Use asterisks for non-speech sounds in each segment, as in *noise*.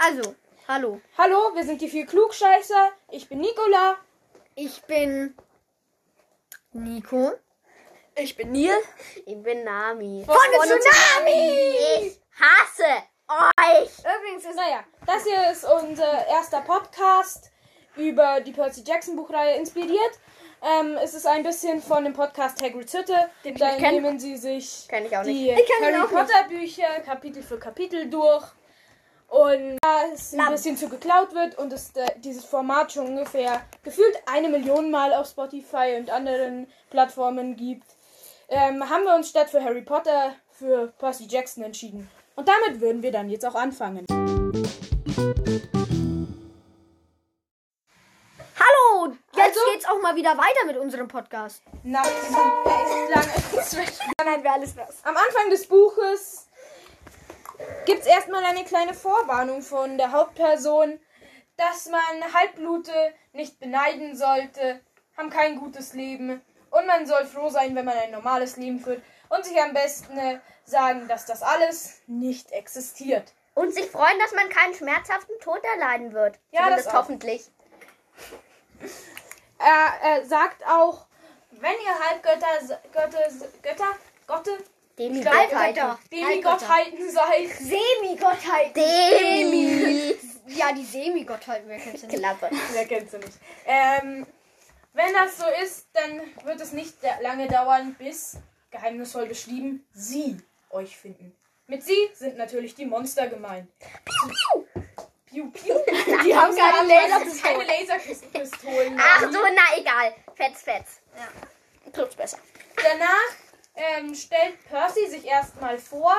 Also, hallo. Hallo, wir sind die vier Klugscheißer. Ich bin Nicola. Ich bin Nico. Ich bin Neil. Ich bin Nami. Von Tsunami! Ich hasse euch. Übrigens ist, naja, das hier ist unser erster Podcast über die Percy Jackson Buchreihe inspiriert. Ähm, es ist ein bisschen von dem Podcast Hagrid's Hütte. Den da nehmen sie sich ich auch nicht. die Harry auch nicht. Potter Bücher Kapitel für Kapitel durch. Und da es ein bisschen zu geklaut wird und es äh, dieses Format schon ungefähr gefühlt eine Million Mal auf Spotify und anderen Plattformen gibt, ähm, haben wir uns statt für Harry Potter für Percy Jackson entschieden. Und damit würden wir dann jetzt auch anfangen. Hallo! Jetzt Also- geht's auch mal wieder weiter mit unserem Podcast. Echt *laughs* langen Stretch. Dann wir alles raus. Am Anfang des Buches gibt es erstmal eine kleine Vorwarnung von der Hauptperson, dass man Halbblute nicht beneiden sollte, haben kein gutes Leben und man soll froh sein, wenn man ein normales Leben führt und sich am besten äh, sagen, dass das alles nicht existiert. Und sich freuen, dass man keinen schmerzhaften Tod erleiden wird. Ja, das hoffentlich. Er, er sagt auch, wenn ihr Halbgötter, Götter, Götter, Gotte, Demigottheiten. Demigottheiten seid, Semi-Gottheit. Demi. Ja, die Semi-Gottheit, wer kennt's denn nicht? Klappe. Wer kennt sie nicht? Ähm, wenn das so ist, dann wird es nicht lange dauern, bis, geheimnisvoll beschrieben, sie euch finden. Mit sie sind natürlich die Monster gemeint. Piu, piu. *laughs* Die haben keine Laserpistolen. Laserpistolen. Ach so, na egal. Fetz, fetz. Trifft's besser. Danach ähm, stellt Percy sich erstmal vor.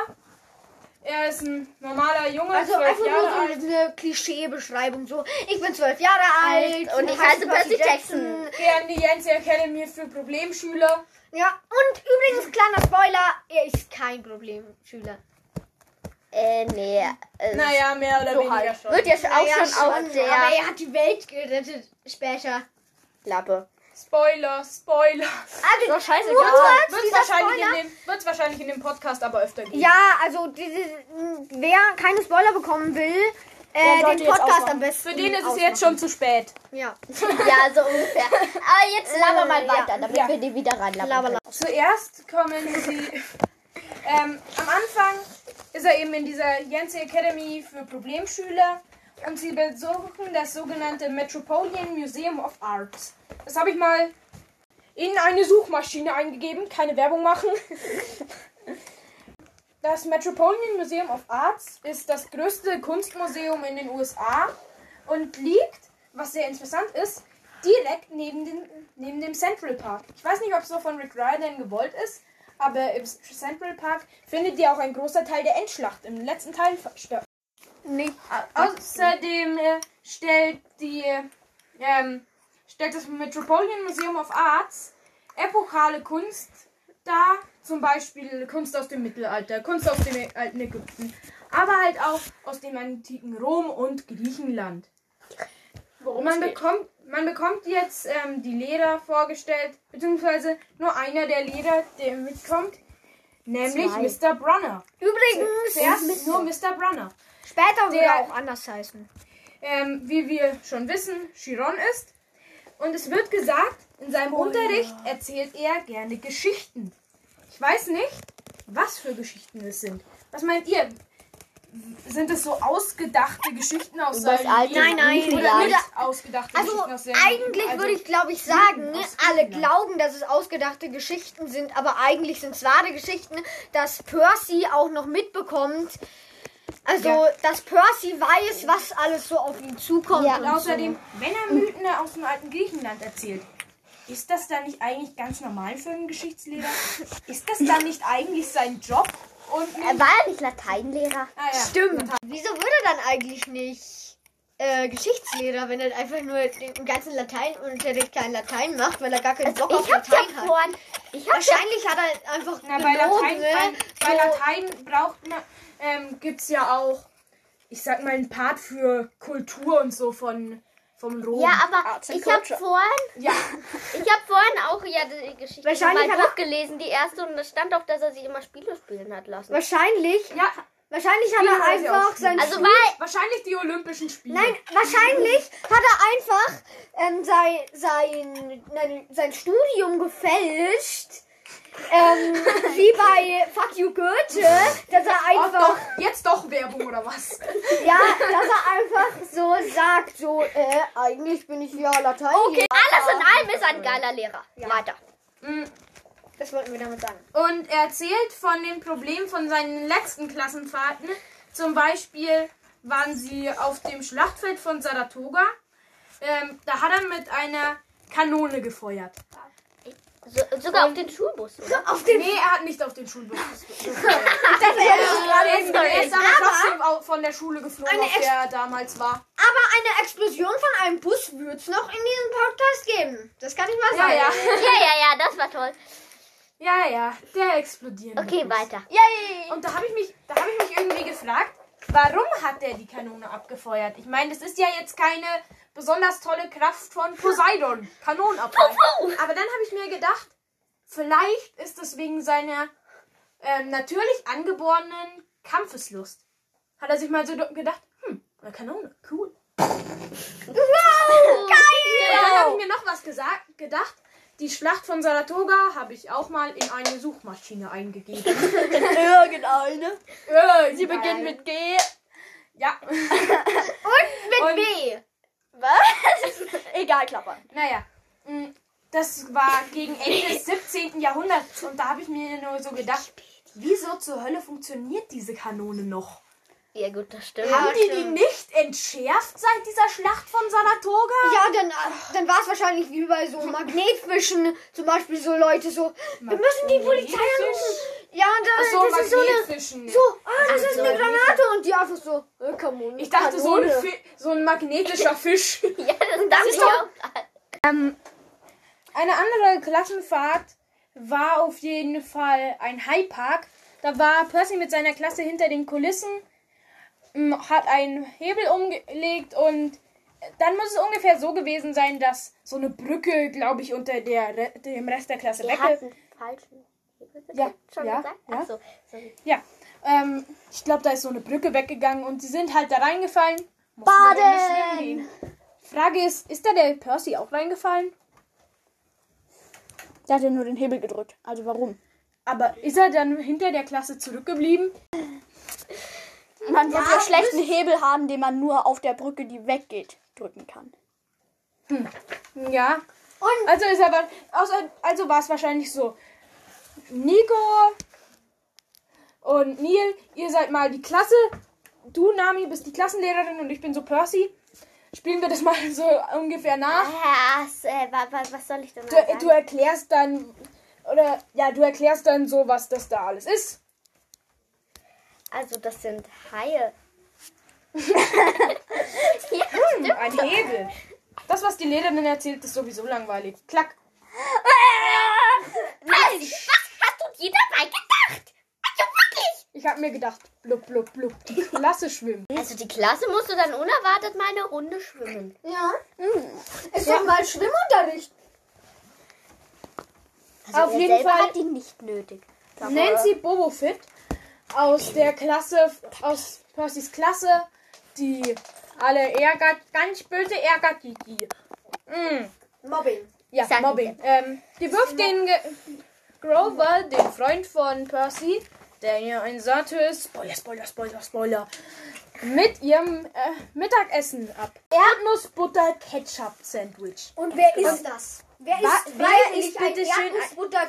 Er ist ein normaler Junge, Also zwölf einfach Jahre nur so alt. eine Klischeebeschreibung. So, ich bin zwölf Jahre alt und ich heiße Percy Jackson. Gehe an die Yancy Academy für Problemschüler. Ja, und übrigens, kleiner Spoiler, er ist kein Problemschüler. Äh, nee. Äh, Naja, mehr oder So weniger halt. schon. Wird ja auch Naja, schon auf aber der er hat die Welt gerettet später. Klappe. Spoiler, Spoiler. Also, scheißegal. nur kurz, Wird dieser wahrscheinlich, Spoiler. in dem, wird's wahrscheinlich in dem Podcast aber öfter geben. Ja, also diese, wer keine Spoiler bekommen will, Der äh, den Podcast am besten. Für den ist es ausmachen. jetzt schon zu spät. Ja. Ja, so ungefähr. Aber jetzt laber mal Äh, weiter, ja. damit Ja. wir die wieder reinlabern. Zuerst kommen sie. Ähm, am Anfang ist er eben in dieser Yancey Academy für Problemschüler und sie besuchen das sogenannte Metropolitan Museum of Arts. Das habe ich mal in eine Suchmaschine eingegeben, keine Werbung machen. *laughs* Das Metropolitan Museum of Arts ist das größte Kunstmuseum in den USA und liegt, was sehr interessant ist, direkt neben, den, neben dem Central Park. Ich weiß nicht, ob es so von Rick Riordan gewollt ist, aber im Central Park findet ihr auch ein großer Teil der Endschlacht im letzten Teil Nee. Außerdem äh, stellt die ähm, stellt das Metropolitan Museum of Arts epochale Kunst dar, zum Beispiel Kunst aus dem Mittelalter, Kunst aus dem alten Ägypten, aber halt auch aus dem antiken Rom und Griechenland. Worum Man bekommt, man bekommt jetzt ähm, die Lehrer vorgestellt, beziehungsweise nur einer der Lehrer, der mitkommt, nämlich Zwei. Mr. Brunner. Übrigens, Zuerst nur Mr. Brunner. Später wird er auch anders heißen. ähm, wie wir schon wissen, Chiron ist. Und es wird gesagt, in seinem Unterricht erzählt er gerne Geschichten. Ich weiß nicht, was für Geschichten es sind. Was meint ihr? Sind es so ausgedachte Geschichten aus seinem alte Leben? Nein, nein, Oder nicht ausgedachte Also Geschichten aus seinem eigentlich Also, würde ich glaube ich sagen, aus alle glauben, dass es ausgedachte Geschichten sind, aber eigentlich sind es wahre Geschichten, dass Percy auch noch mitbekommt. Also, Ja. dass Percy weiß, was alles so auf ihn zukommt. Ja. und Und außerdem, wenn er Mythen aus dem alten Griechenland erzählt, ist das dann nicht eigentlich ganz normal für einen Geschichtslehrer? Ist das dann nicht eigentlich sein Job? Und Äh, war er nicht Lateinlehrer? ah, ja. so. Stimmt. Wieso würde er dann eigentlich nicht äh, Geschichtslehrer, wenn er einfach nur den ganzen Lateinunterricht kein Latein macht, weil er gar keinen Bock auf Ich hab ja Latein hat? vorhin. Ich hab ja Wahrscheinlich hat er einfach Na, bei Latein, bei, ne? bei So- Latein braucht man, ähm, gibt es ja auch, ich sag mal, einen Part für Kultur und so von, vom Rom. Ja, aber Arts ich habe vorhin, Ja, *laughs* ich habe vorhin auch ja die Geschichte Wahrscheinlich mal hat er- durchgelesen, die erste, und es stand auch, dass er sich immer Spiele spielen hat lassen. Wahrscheinlich ja, Wahrscheinlich hat er einfach sein. Also weil Wahrscheinlich die Olympischen Spiele. Nein, wahrscheinlich hat er einfach ähm, sein, sein, nein, sein Studium gefälscht. Ähm, *laughs* wie bei Fuck You Goethe, dass er einfach, doch, jetzt doch Werbung oder was? *laughs* ja, dass er einfach so sagt, so, äh, eigentlich bin ich ja Latein. okay, alles in allem ist er ein geiler Lehrer. Weiter. Mm, Das wollten wir damit sagen. Und er erzählt von den Problemen von seinen letzten Klassenfahrten. Zum Beispiel waren sie auf dem Schlachtfeld von Saratoga. Ähm, da hat er mit einer Kanone gefeuert. So, sogar auf den Schulbus, oder? *laughs* Auf den Nee, er hat nicht auf den Schulbus *laughs* gefeuert. er ist, er ist aber trotzdem von der Schule geflogen, auf der er damals war. Aber eine Explosion von einem Bus wird es noch in diesem Podcast geben. Das kann ich mal Ja, sagen. ja. Ja, ja, ja, das war toll. Ja, ja, der explodiert. Okay, weiter. Und da habe ich mich, da habe ich mich irgendwie gefragt, warum hat der die Kanone abgefeuert? Ich meine, das ist ja jetzt keine besonders tolle Kraft von Poseidon, *laughs* Kanonenabfall. Aber dann habe ich mir gedacht, vielleicht ist es wegen seiner ähm, natürlich angeborenen Kampfeslust. Hat er sich mal so gedacht, hm, eine Kanone, cool. *laughs* Und dann habe ich mir noch was gesagt, gedacht. Die Schlacht von Saratoga habe ich auch mal in eine Suchmaschine eingegeben. *laughs* Irgendeine. Äh, Sie beginnt mit G. Ja. *laughs* Mit Und- B. Was? *laughs* Egal, klappern. Naja, mh, das war gegen Ende des 17. Jahrhunderts und da habe ich mir nur so gedacht, wieso zur Hölle funktioniert diese Kanone noch? Ja, gut, das stimmt. Haben die die nicht entschärft seit dieser Schlacht von Saratoga? Ja, dann, dann war es wahrscheinlich wie bei so Magnetfischen. Zum Beispiel so Leute so, wir müssen die Polizei anrufen. Ja, da, Ach so, das ist so eine, Magnetfischen. so, ah, das Ach ist so. eine Granate. Und die einfach so, äh, Kanone. ich dachte, so. Fi so ein magnetischer *laughs* Fisch. Ja, das dachte ich auch. Eine andere Klassenfahrt war auf jeden Fall ein Highpark. Da war Percy mit seiner Klasse hinter den Kulissen, hat einen Hebel umgelegt und dann muss es ungefähr so gewesen sein, dass so eine Brücke, glaube ich, unter der, Re- dem Rest der Klasse weg falschen Hebel Ja, schon ja, gesagt. ja. Ach so, sorry. Ja, ähm, ich glaube, da ist so eine Brücke weggegangen und sie sind halt da reingefallen. Baden! Frage ist, ist da der Percy auch reingefallen? Der hat ja nur den Hebel gedrückt. Also warum? Aber ist er dann hinter der Klasse zurückgeblieben? Man wird ja schlecht einen Hebel haben, den man nur auf der Brücke, die weggeht, drücken kann. Ja. Und Also ist aber außer, also war es wahrscheinlich so. Nico und Neil, ihr seid mal die Klasse. Du, Nami, bist die Klassenlehrerin und ich bin so Percy. Spielen wir das mal *laughs* so ungefähr nach. Ja, s- äh, wa- wa- was soll ich denn mal Du, sagen? du erklärst dann oder ja, du erklärst dann so, was das da alles ist. Also, das sind Haie. *laughs* Hm, ein Hebel. Das, was die Lehrerin erzählt, ist sowieso langweilig. Klack. Was? Was hast du dir dabei gedacht? Also wirklich? Ich habe mir gedacht, blub, blub, blub, die Klasse schwimmt. Also die Klasse musste dann unerwartet mal eine Runde schwimmen. ja, ist doch mal Schwimmunterricht. Also Auf jeden Fall- hat die nicht nötig. Nancy Bobofit aus der Klasse, aus Percys Klasse, die alle ärgert, ganz böse ärgert die. die. Mm. Mobbing. Ja, Sag Mobbing. Ähm, die wirft den Ge Grover, den Freund von Percy, der hier ein Satyrs, Spoiler, Spoiler, Spoiler, Spoiler, mit ihrem äh, Mittagessen ab. Erdnussbutter Ketchup Sandwich. Und wer ist das? Wer ist, Wa- wer ist bitte schön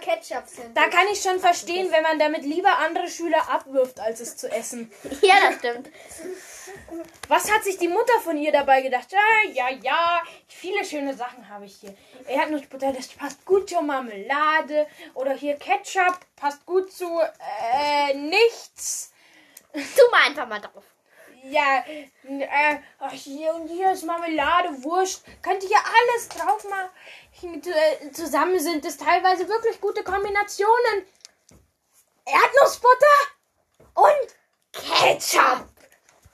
Ketchup Sandwich? Da kann ich schon verstehen, wenn man damit lieber andere Schüler abwirft, als es zu essen. *laughs* Ja, das stimmt. Was hat sich die Mutter von ihr dabei gedacht? Ja, ja, ja, viele schöne Sachen habe ich hier. Erdnussbutter, das passt gut zur Marmelade. Oder hier Ketchup, passt gut zu äh, nichts. Tu mal einfach mal drauf. Ja, äh, ach, hier und hier ist Marmelade, Wurst. Könnt ihr alles drauf machen? Äh, Zusammen sind es teilweise wirklich gute Kombinationen. Erdnussbutter und Ketchup.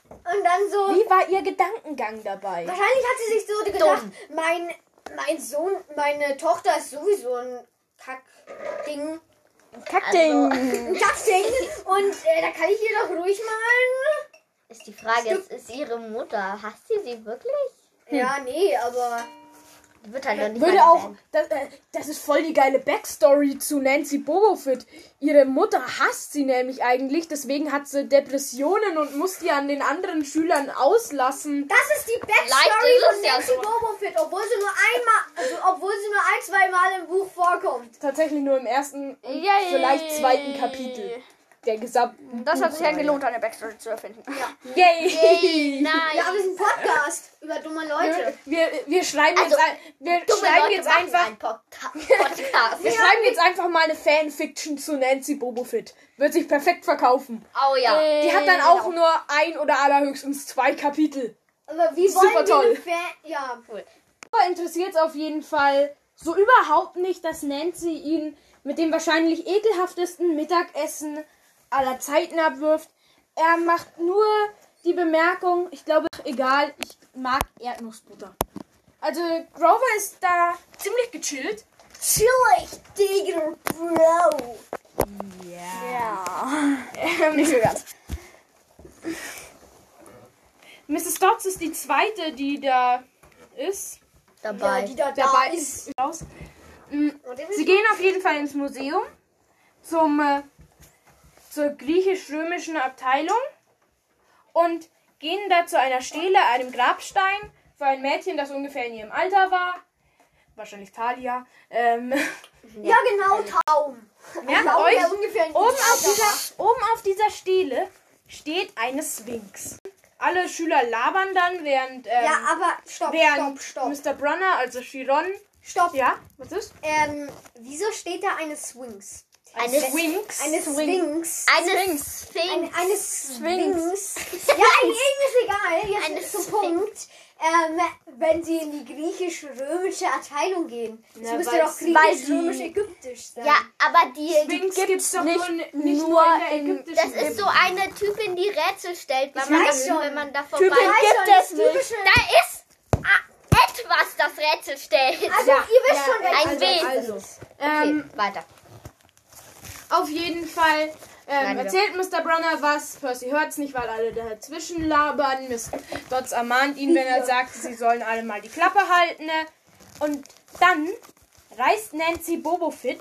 Und dann so. Wie war ihr Gedankengang dabei? Wahrscheinlich hat sie sich so gedacht, mein, mein Sohn, meine Tochter ist sowieso ein Kackding. Kackding. ein Kackding. Und äh, da kann ich ihr doch ruhig mal. Ist die Frage, es ist ihre Mutter. Hasst sie sie wirklich? Ja, nee, aber. Die wird halt noch nicht Würde auch, das, äh, das ist voll die geile Backstory zu Nancy Bobofit. Ihre Mutter hasst sie nämlich eigentlich, deswegen hat sie Depressionen und muss die an den anderen Schülern auslassen. Das ist die Backstory ist es von ja Nancy so. Bobofit, obwohl sie nur einmal, also obwohl sie nur ein, zwei Mal im Buch vorkommt. Tatsächlich nur im ersten und Yay. vielleicht zweiten Kapitel der gesamten. Das hat sich ja gelohnt, eine Backstory zu erfinden. *laughs* Yay! Nein. Ja, aber es ist ein Podcast über dumme Leute. Wir, wir schreiben Also, jetzt, ein, wir schreiben jetzt machen einfach, einen Podca- Podcast. wir schreiben jetzt einfach mal eine Fanfiction zu Nancy Bobofit. Wird sich perfekt verkaufen. Oh ja. Die hat dann auch nur ein oder allerhöchstens zwei Kapitel. Aber wie Super wollen wir toll. eine Fan Ja, Aber interessiert es auf jeden Fall so überhaupt nicht, dass Nancy ihn mit dem wahrscheinlich ekelhaftesten Mittagessen aller Zeiten abwirft. Er macht nur die Bemerkung, ich glaube, egal, ich mag Erdnussbutter. Also Grover ist da ziemlich gechillt. chillig, Digger, Bro. Ja. *laughs* Nicht so ganz. Mrs. Dodds ist die zweite, die da ist. Dabei. Ja, die da, Dabei da ist. ist Sie gehen auf jeden Fall ins Museum zum, äh, zur griechisch-römischen Abteilung und gehen da zu einer Stele, einem Grabstein für ein Mädchen, das ungefähr in ihrem Alter war. Wahrscheinlich Talia. Ähm, Ja, *laughs* genau, Taum. merkt Taum, euch, oben auf, dieser, oben auf dieser Stele steht eine Sphinx. Alle Schüler labern dann, während, ähm, Ja, aber stopp, während stopp, stopp. Mr. Brunner, also Chiron, Stopp. ja, was ist? Ähm, wieso steht da eine Sphinx? Eine Sphinx. Eine Sphinx. Eine Eine, Sphinx. eine Sphinx. ja, eigentlich ist egal. Jetzt Eine zum. Punkt. Ähm, wenn sie in die griechisch-römische Abteilung gehen. Das Na, müsste doch griechisch-römisch-ägyptisch sein. Ja, aber die, Sphinx gibt's gibt's doch nicht nur, nicht nur nur in der in- ägyptischen das ist so eine Typin, die Rätsel stellt, wenn, man, schon. wenn man da Typin vorbei Weißt gibt schon, es nicht. Da ist ah, etwas, das Rätsel stellt. Also, ihr wisst schon, ja, welches ein Wesen. Also, ist. ähm, Okay, weiter. Auf jeden Fall ähm, Nein, erzählt Mr. Brunner was. Percy hört's nicht, weil alle dazwischen labern. Miss Dodds ermahnt ihn, wenn er sagt, sie sollen alle mal die Klappe halten. Und dann reißt Nancy Bobofit,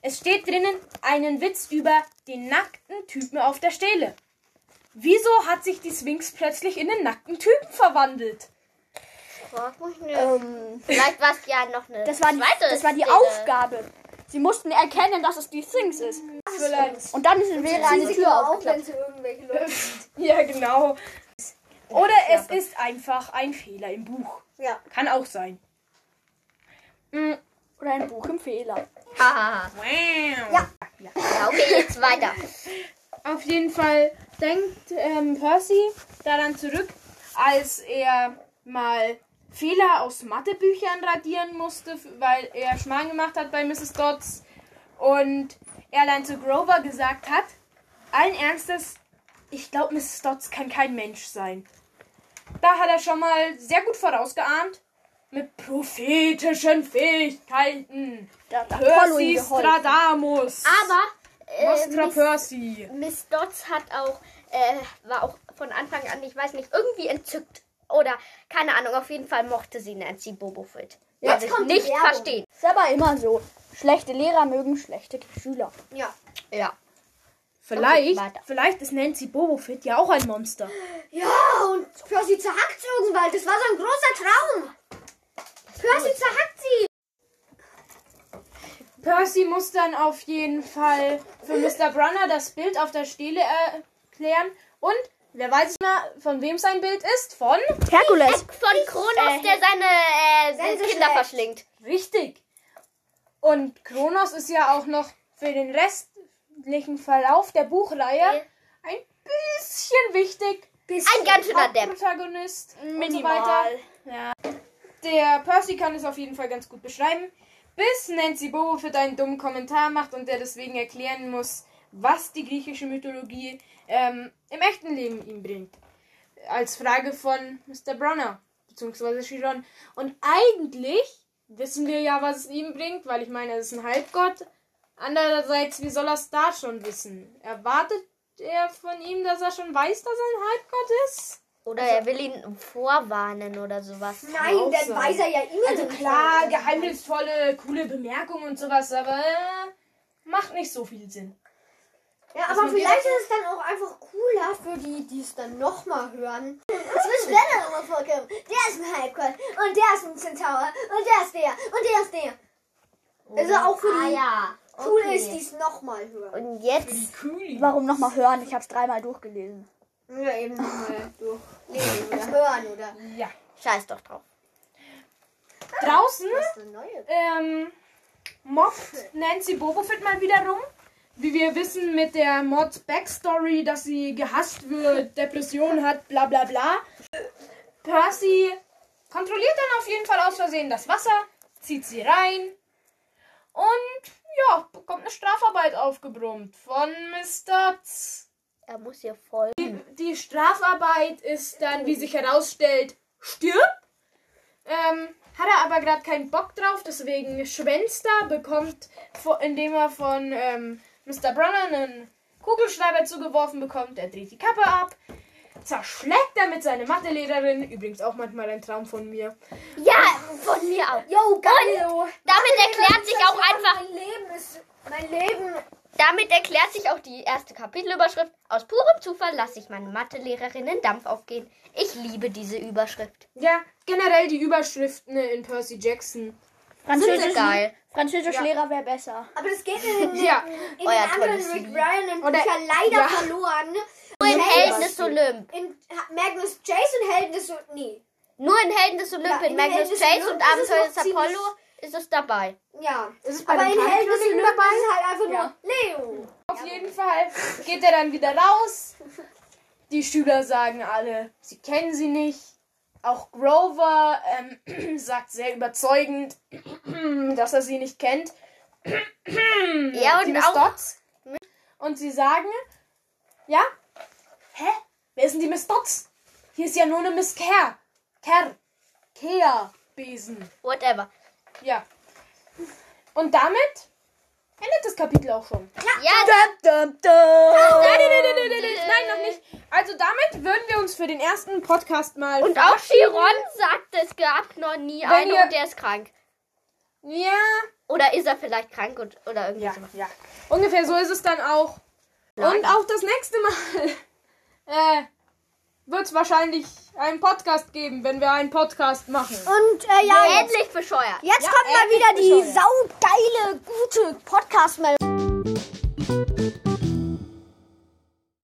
es steht drinnen, einen Witz über den nackten Typen auf der Stele. Wieso hat sich die Sphinx plötzlich in den nackten Typen verwandelt? Frag mich nicht. Ähm, Vielleicht war es ja noch eine das war die, zweite das war die. Aufgabe. Sie mussten erkennen, dass es die Sphinx ist. Vielleicht. Und dann ist- wäre eine Tür auf, aufgeklappt. wenn sie irgendwelche Leute *laughs* sieht. Ja, genau. Oder es ist einfach ein Fehler im Buch. Ja. Kann auch sein. Mm, Oder ein Buch im Fehler. Hahaha. Ja. Ja, okay, jetzt weiter. Auf jeden Fall denkt ähm, Percy daran zurück, als er mal Fehler aus Mathebüchern radieren musste, weil er Schmarrn gemacht hat bei Mrs. Dodds und er dann zu Grover gesagt hat, allen Ernstes, ich glaube, Mrs. Dodds kann kein Mensch sein. Da hat er schon mal sehr gut vorausgeahnt, mit prophetischen Fähigkeiten. Da hat Percy. Stradamus. Aber äh, Miss, Percy. Miss Dodds hat auch, äh, war auch von Anfang an, ich weiß nicht, irgendwie entzückt. Oder, keine Ahnung, auf jeden Fall mochte sie Nancy Bobofit. Jetzt Was ich nicht verstehen. Ist aber immer so. Schlechte Lehrer mögen schlechte Schüler. Ja. Ja. Vielleicht, Okay, vielleicht ist Nancy Bobofit ja auch ein Monster. Ja, und Percy zerhackt irgendwann. Das war so ein großer Traum. Percy zerhackt sie. Percy muss dann auf jeden Fall für Mr. Brunner das Bild auf der Stele erklären. Und wer weiß nicht mehr, von wem sein Bild ist? Von? Herkules. Von Kronos, der seine äh, Kinder verschlingt. Richtig. Und Kronos ist ja auch noch für den restlichen Verlauf der Buchreihe ein bisschen wichtig. Ein ganz schöner Depp. Protagonist und so Minimal. weiter. Ja. Der Percy kann es auf jeden Fall ganz gut beschreiben. Bis Nancy Bobofit einen dummen Kommentar macht und der deswegen erklären muss, was die griechische Mythologie ähm, im echten Leben ihm bringt. Als Frage von Mr. Brunner, beziehungsweise Chiron. Und eigentlich wissen wir ja, was es ihm bringt, weil ich meine, er ist ein Halbgott. Andererseits, wie soll er es da schon wissen? Erwartet er von ihm, dass er schon weiß, dass er ein Halbgott ist? Oder er will ihn vorwarnen oder sowas. Nein, dann sein. weiß er ja immer Also klar, geheimnisvolle, coole Bemerkungen und sowas, aber äh, macht nicht so viel Sinn. Ja, aber vielleicht ist es dann auch einfach cooler für die, die es dann nochmal hören. *laughs* Es wird später nochmal vorkommen. Der ist ein Halbgott und der ist ein Centaur und der ist der und der ist der. Also auch für die Ah ja. cool okay. ist, die es nochmal hören. Und jetzt. Warum nochmal hören? Ich habe es dreimal durchgelesen. Ja, eben nochmal *laughs* durchlesen oder hören oder Ja. Scheiß doch drauf. Draußen ähm, mobbt Nancy Bobofit mal wieder rum. Wie wir wissen mit der Mod Backstory, dass sie gehasst wird, Depressionen hat, bla bla bla. Percy kontrolliert dann auf jeden Fall aus Versehen das Wasser, zieht sie rein und ja, bekommt eine Strafarbeit aufgebrummt von Mr. Z. Er muss hier voll. Die Strafarbeit ist dann, wie sich herausstellt, stirb. Ähm, hat er aber gerade keinen Bock drauf, deswegen schwänzt er, bekommt, indem er von ähm, Mr. Brunner einen Kugelschreiber zugeworfen bekommt. Er dreht die Kappe ab, zerschlägt damit seine Mathelehrerin, übrigens auch manchmal ein Traum von mir. Ja, von mir auch. Yo, geil! Damit erklärt sich auch einfach. Mein Leben ist. Mein Leben. Damit erklärt sich auch die erste Kapitelüberschrift. Aus purem Zufall lasse ich meine Mathelehrerin in Dampf aufgehen. Ich liebe diese Überschrift. Ja, generell die Überschriften in Percy Jackson. Französisch, geil. Französischlehrer wäre besser. Aber das geht in den, Ja. in Euer den anderen tolles Rick. Ryan und Oder- Bücher leider ja. verloren. Nur in Helden- des Olymp. In Magnus Chase und Helden des Olymp. Nee. Nur in Helden des Olymp, Ja, in in Magnus Helden des Chase und Abenteuer des Apollo ist es dabei. Ja. Ist es bei Aber in Helden des Olymp dabei? ist es halt einfach Ja. nur Leo. Auf jeden Fall geht er dann wieder raus. Die Schüler sagen alle, sie kennen sie nicht. Auch Grover ähm, *clears throat* sagt sehr überzeugend, *clears throat* dass er sie nicht kennt. *clears throat* Ja, die und Miss auch. Dots. Und sie sagen, ja, hä? Wer ist denn die Miss Dots? Hier ist ja nur eine Miss Kerr. Kerr. Kea. Besen. Whatever. Ja. Und damit endet das Kapitel auch schon. Ja, Dum, dum, dum. Nein, nein, nein, nein, nein, nein, nein, noch nicht. Also damit würden wir uns für den ersten Podcast mal und auch Chiron sagt, es gab noch nie Wenn einen ihr- und der ist krank. Ja, Oder ist er vielleicht krank und, oder irgendwie ja, sowas. ja. Ungefähr so ist es dann auch. Und auch das nächste Mal *laughs* äh, wird es wahrscheinlich einen Podcast geben, wenn wir einen Podcast machen. Und äh, ja, jetzt, Endlich bescheuert. jetzt kommt mal endlich wieder die bescheuert. saugeile, gute Podcast-Meldung.